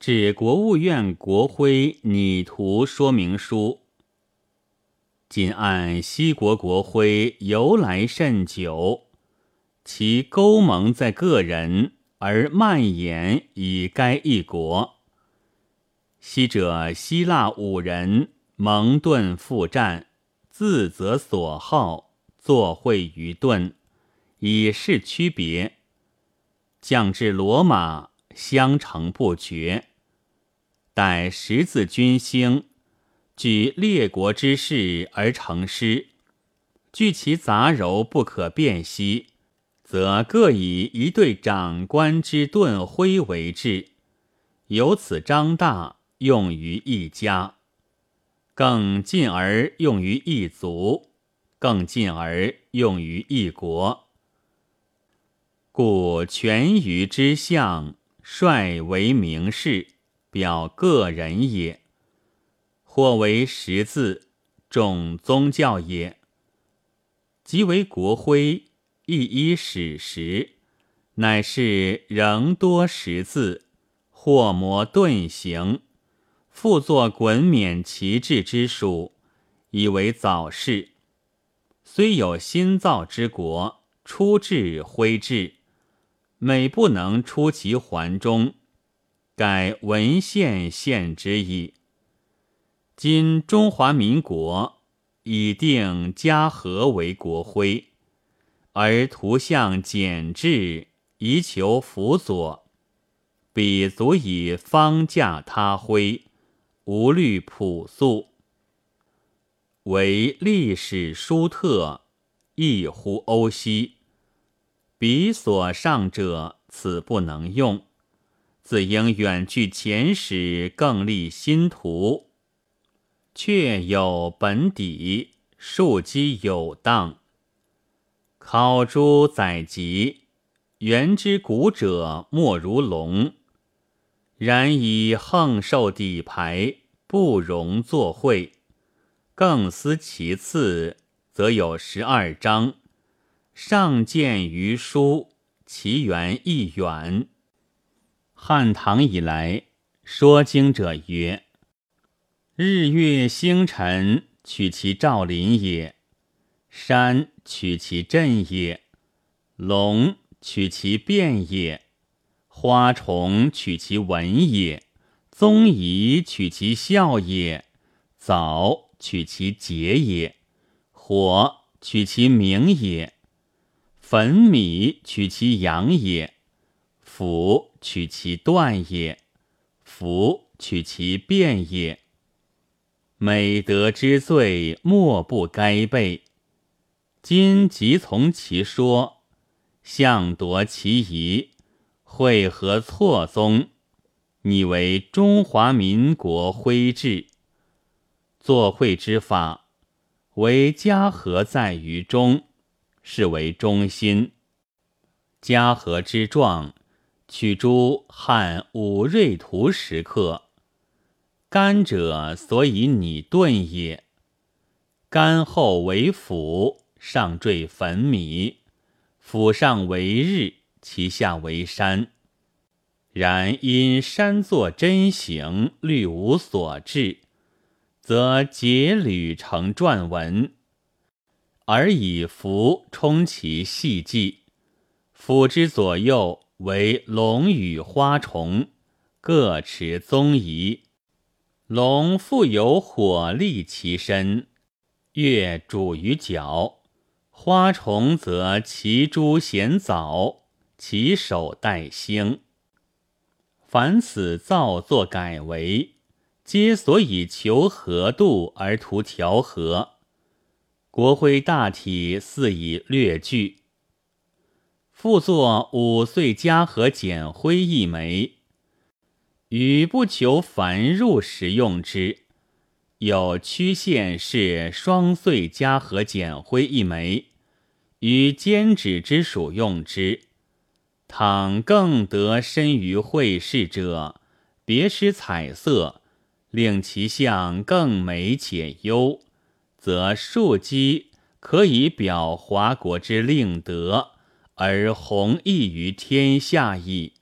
指国务院国徽拟图说明书。今按西国国徽由来甚久，其勾蒙在个人，而蔓延以该一国。昔者希腊五人蒙顿复战，自责所好，作会于顿，以示区别。降至罗马，相承不绝。待十字军兴，举列国之势而成师，据其杂糅不可辨析，则各以一对长官之盾徽为志，由此张大，用于一家；更进而用于一族；更进而用于一国。故全于之相，率为名士。表个人也，或为识字，重宗教也。即为国徽，亦依史实，乃是仍多识字，或模遁形，复作衮冕旗帜之属，以为早事。虽有新造之国，出至徽制，每不能出其环中。改文献献之矣。今中华民国已定嘉禾为国徽，而图像简制，宜求辅佐，彼足以方驾他徽，无虑朴素。为历史书特，异乎欧西。彼所上者，此不能用。自应远去前史，更立新图，确有本底，庶基有当。考诸载籍，原之古者莫如龙，然以横受底牌，不容作会。更思其次，则有十二章，上见于书，其源亦远。汉唐以来，说经者曰：“日月星辰，取其照临也；山取其震也；龙取其变也；花虫取其文也；宗仪取其效也；藻取其节也；火取其名也；粉米取其阳也；釜。”取其断也，福取其变也。美德之罪，莫不该备。今即从其说，相夺其疑，会合错综，拟为中华民国徽制。作会之法，为家和在于中，是为中心。嘉禾之状。取诸汉武瑞图石刻，干者所以拟盾也。干后为釜，上缀粉米，府上为日，其下为山。然因山作真形，虑无所至，则结履成篆文，而以符充其细迹。釜之左右。为龙与花虫，各持宗仪。龙复有火力其身，月主于角；花虫则其珠衔藻，其手带星。凡此造作改为，皆所以求和度而图调和。国徽大体似以略具。复作五岁嘉禾简徽一枚，与不求繁入时用之。有曲线是双岁嘉禾简徽一枚，与兼指之属用之。倘更得深于会试者，别施彩色，令其相更美且优，则庶几可以表华国之令德。而弘毅于天下矣。